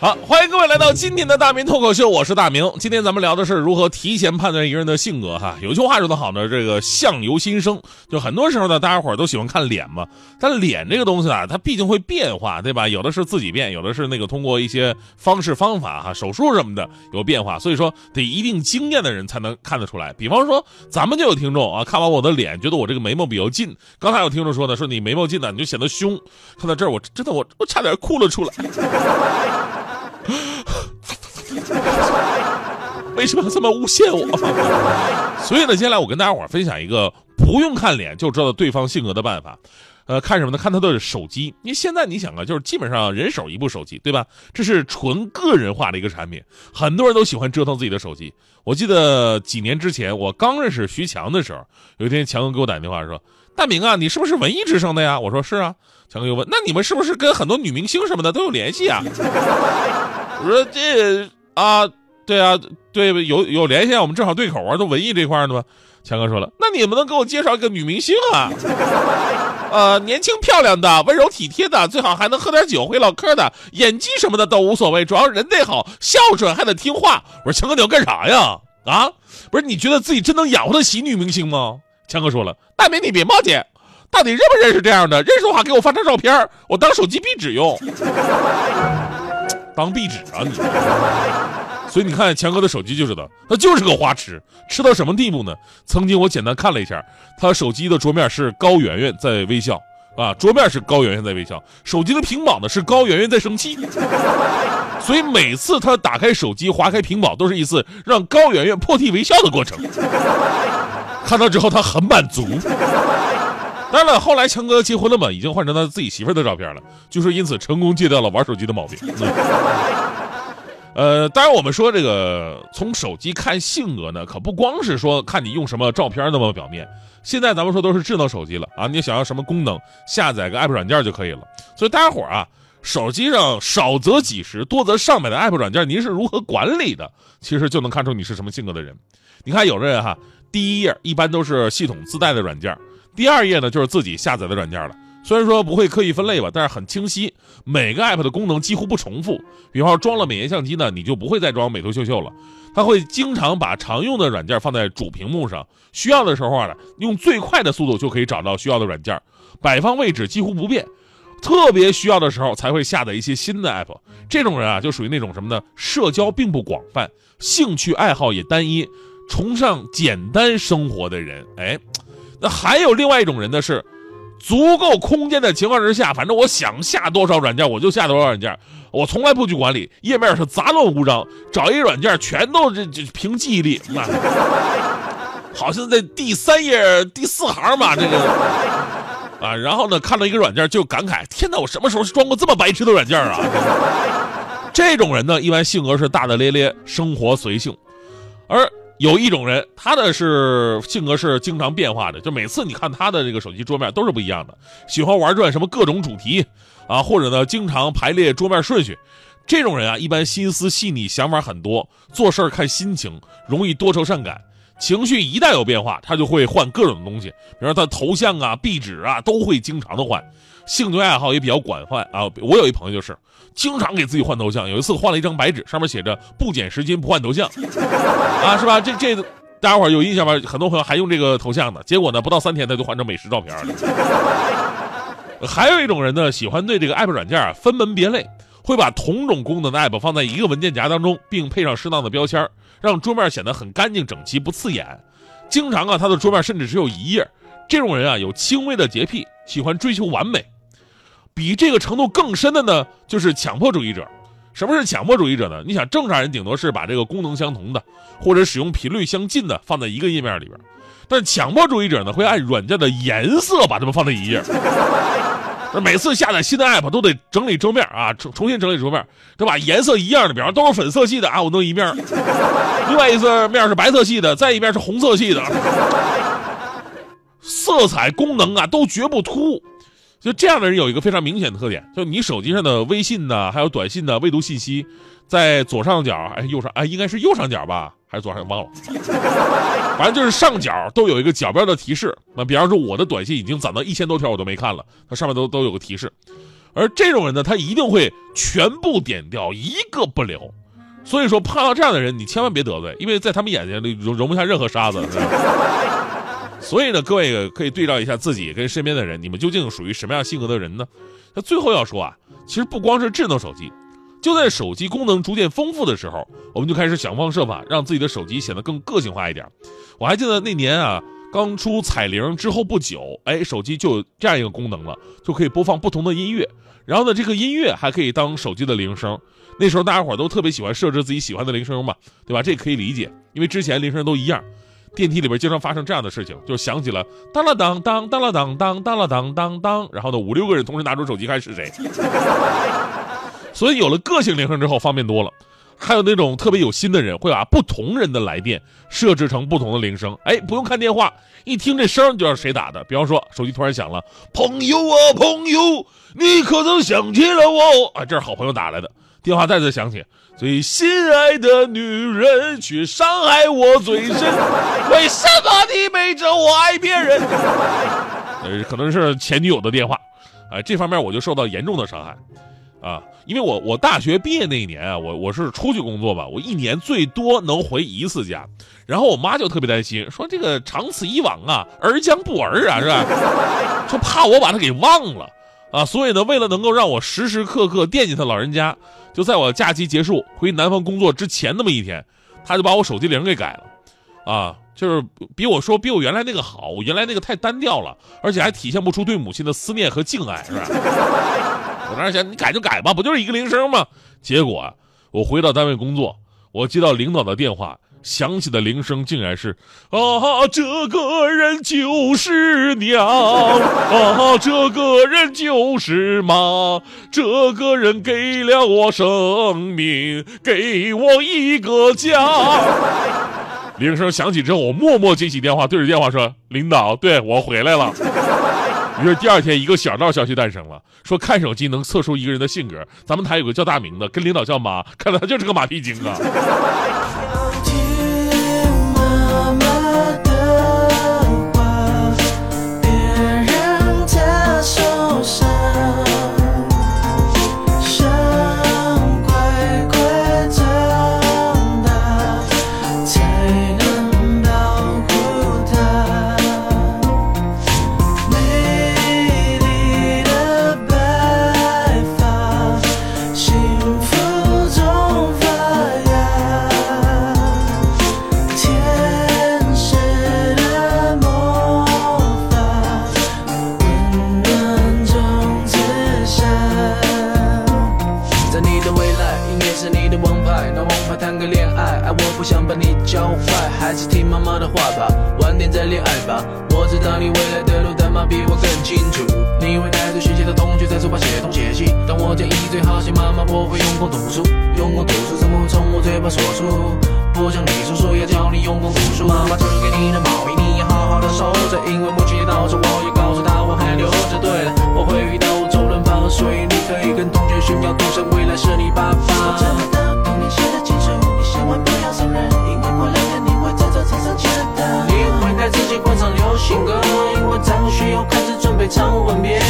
好，欢迎各位来到今天的大明脱口秀，我是大明。今天咱们聊的是如何提前判断一个人的性格哈。有句话说得好呢，这个相由心生，就很多时候呢，大家伙都喜欢看脸嘛。但脸这个东西啊，它毕竟会变化，对吧？有的是自己变，有的是那个通过一些方式方法哈，手术什么的有变化。所以说，得一定经验的人才能看得出来。比方说，咱们就有听众啊，看完我的脸，觉得我这个眉毛比较近。刚才有听众说呢，说你眉毛近呢，你就显得凶。看到这儿，我真的我我差点哭了出来。为什么这么诬陷我？所以呢，接下来我跟大家伙分享一个不用看脸就知道对方性格的办法。呃，看什么呢？看他的手机。因为现在你想啊，就是基本上人手一部手机，对吧？这是纯个人化的一个产品，很多人都喜欢折腾自己的手机。我记得几年之前我刚认识徐强的时候，有一天强哥给我打电话说：“大明啊，你是不是文艺之声的呀？”我说：“是啊。”强哥又问：“那你们是不是跟很多女明星什么的都有联系啊？” 我说：“这啊。”对啊，对，有有联系，我们正好对口啊，都文艺这块的嘛。强哥说了，那你们能给我介绍一个女明星啊？呃，年轻漂亮的，温柔体贴的，最好还能喝点酒，会唠嗑的，演技什么的都无所谓，主要人得好，孝顺还得听话。我说强哥你要干啥呀？啊，不是你觉得自己真能养活得起女明星吗？强哥说了，大明你别冒进，到底认不认识这样的？认识的话给我发张照片，我当手机壁纸用。当壁纸啊你？所以你看强哥的手机就知道，他就是个花痴，痴到什么地步呢？曾经我简单看了一下，他手机的桌面是高圆圆在微笑啊，桌面是高圆圆在微笑，手机的屏保呢是高圆圆在生气，所以每次他打开手机划开屏保，都是一次让高圆圆破涕为笑的过程。看到之后他很满足。当然了，后来强哥结婚了嘛，已经换成他自己媳妇的照片了，就是因此成功戒掉了玩手机的毛病。呃，当然，我们说这个从手机看性格呢，可不光是说看你用什么照片那么表面。现在咱们说都是智能手机了啊，你想要什么功能，下载个 app 软件就可以了。所以大家伙啊，手机上少则几十，多则上百的 app 软件，您是如何管理的？其实就能看出你是什么性格的人。你看有的人哈，第一页一般都是系统自带的软件，第二页呢就是自己下载的软件了。虽然说不会刻意分类吧，但是很清晰，每个 app 的功能几乎不重复。比方说装了美颜相机呢，你就不会再装美图秀秀了。它会经常把常用的软件放在主屏幕上，需要的时候啊，用最快的速度就可以找到需要的软件，摆放位置几乎不变。特别需要的时候才会下载一些新的 app。这种人啊，就属于那种什么呢？社交并不广泛，兴趣爱好也单一，崇尚简单生活的人。哎，那还有另外一种人呢是。足够空间的情况之下，反正我想下多少软件我就下多少软件，我从来不去管理，页面是杂乱无章，找一个软件全都这这凭记忆力，好像在第三页第四行吧，这个啊，然后呢看到一个软件就感慨，天哪，我什么时候装过这么白痴的软件啊？这种人呢，一般性格是大大咧咧，生活随性，而。有一种人，他的是性格是经常变化的，就每次你看他的这个手机桌面都是不一样的，喜欢玩转什么各种主题啊，或者呢经常排列桌面顺序。这种人啊，一般心思细腻，想法很多，做事看心情，容易多愁善感。情绪一旦有变化，他就会换各种东西，比如说他头像啊、壁纸啊，都会经常的换。兴趣爱好也比较广泛啊。我有一朋友就是经常给自己换头像，有一次换了一张白纸，上面写着“不减十斤不换头像”，啊，是吧？这这大家伙有印象吧？很多朋友还用这个头像呢。结果呢，不到三天他就换成美食照片了。还有一种人呢，喜欢对这个 app 软件啊分门别类，会把同种功能的 app 放在一个文件夹当中，并配上适当的标签。让桌面显得很干净整齐，不刺眼。经常啊，他的桌面甚至只有一页。这种人啊，有轻微的洁癖，喜欢追求完美。比这个程度更深的呢，就是强迫主义者。什么是强迫主义者呢？你想，正常人顶多是把这个功能相同的，或者使用频率相近的放在一个页面里边，但强迫主义者呢，会按软件的颜色把它们放在一页。那每次下载新的 app 都得整理桌面啊，重重新整理桌面，对吧？颜色一样的，比方都是粉色系的啊，我弄一面，另外一侧面是白色系的，再一面是红色系的，色彩功能啊都绝不突兀。就这样的人有一个非常明显的特点，就你手机上的微信呢，还有短信的未读信息，在左上角哎右上哎应该是右上角吧，还是左上角忘了，反正就是上角都有一个角标的提示。那比方说我的短信已经攒到一千多条，我都没看了，它上面都都有个提示。而这种人呢，他一定会全部点掉，一个不留。所以说碰到这样的人，你千万别得罪，因为在他们眼睛里容容不下任何沙子。所以呢，各位可以对照一下自己跟身边的人，你们究竟属于什么样性格的人呢？那最后要说啊，其实不光是智能手机，就在手机功能逐渐丰富的时候，我们就开始想方设法让自己的手机显得更个性化一点。我还记得那年啊，刚出彩铃之后不久，哎，手机就有这样一个功能了，就可以播放不同的音乐，然后呢，这个音乐还可以当手机的铃声。那时候大家伙都特别喜欢设置自己喜欢的铃声嘛，对吧？这可以理解，因为之前铃声都一样。电梯里边经常发生这样的事情，就响起了当了当当当了当当当了当当当，然后呢五六个人同时拿出手机看是谁。所以有了个性铃声之后方便多了，还有那种特别有心的人会把不同人的来电设置成不同的铃声，哎，不用看电话，一听这声就知道谁打的。比方说手机突然响了，朋友啊朋友，你可曾想起了我？啊，这是好朋友打来的。电话再次响起，最心爱的女人却伤害我最深，为什么你背着我爱别人？呃，可能是前女友的电话，啊，这方面我就受到严重的伤害，啊，因为我我大学毕业那一年啊，我我是出去工作吧，我一年最多能回一次家，然后我妈就特别担心，说这个长此以往啊，儿将不儿啊，是吧？就怕我把她给忘了。啊，所以呢，为了能够让我时时刻刻惦记他老人家，就在我假期结束回南方工作之前那么一天，他就把我手机铃给改了，啊，就是比我说比我原来那个好，我原来那个太单调了，而且还体现不出对母亲的思念和敬爱，是吧？我当时想，你改就改吧，不就是一个铃声吗？结果我回到单位工作，我接到领导的电话。响起的铃声竟然是啊，这个人就是娘啊，这个人就是妈，这个人给了我生命，给我一个家。铃声响起之后，我默默接起电话，对着电话说：“领导，对我回来了。”于是第二天，一个小道消息诞生了，说看手机能测出一个人的性格。咱们台有个叫大明的，跟领导叫妈，看来他就是个马屁精啊。还是听妈妈的话吧，晚点再恋爱吧。我知道你未来的路，但妈比我更清楚。你会带着学习的同学在书包写东写西。但我建议最好写妈妈，我会用功读书。用功读书怎么会从我嘴巴说出？不像你叔叔要教你用功读书。妈妈织给你的毛衣，你要好好的收着，因为母亲节到时，我要告诉她我还留着。对了，我会遇到周润发所以你可以跟同学炫耀，赌神未来是你爸爸。不要送人，因为过两天你会在这场上见到。你会在自己广场流行歌，因为张学友开始准备唱吻别。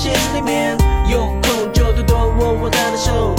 心里面，有空就多多握握她的手。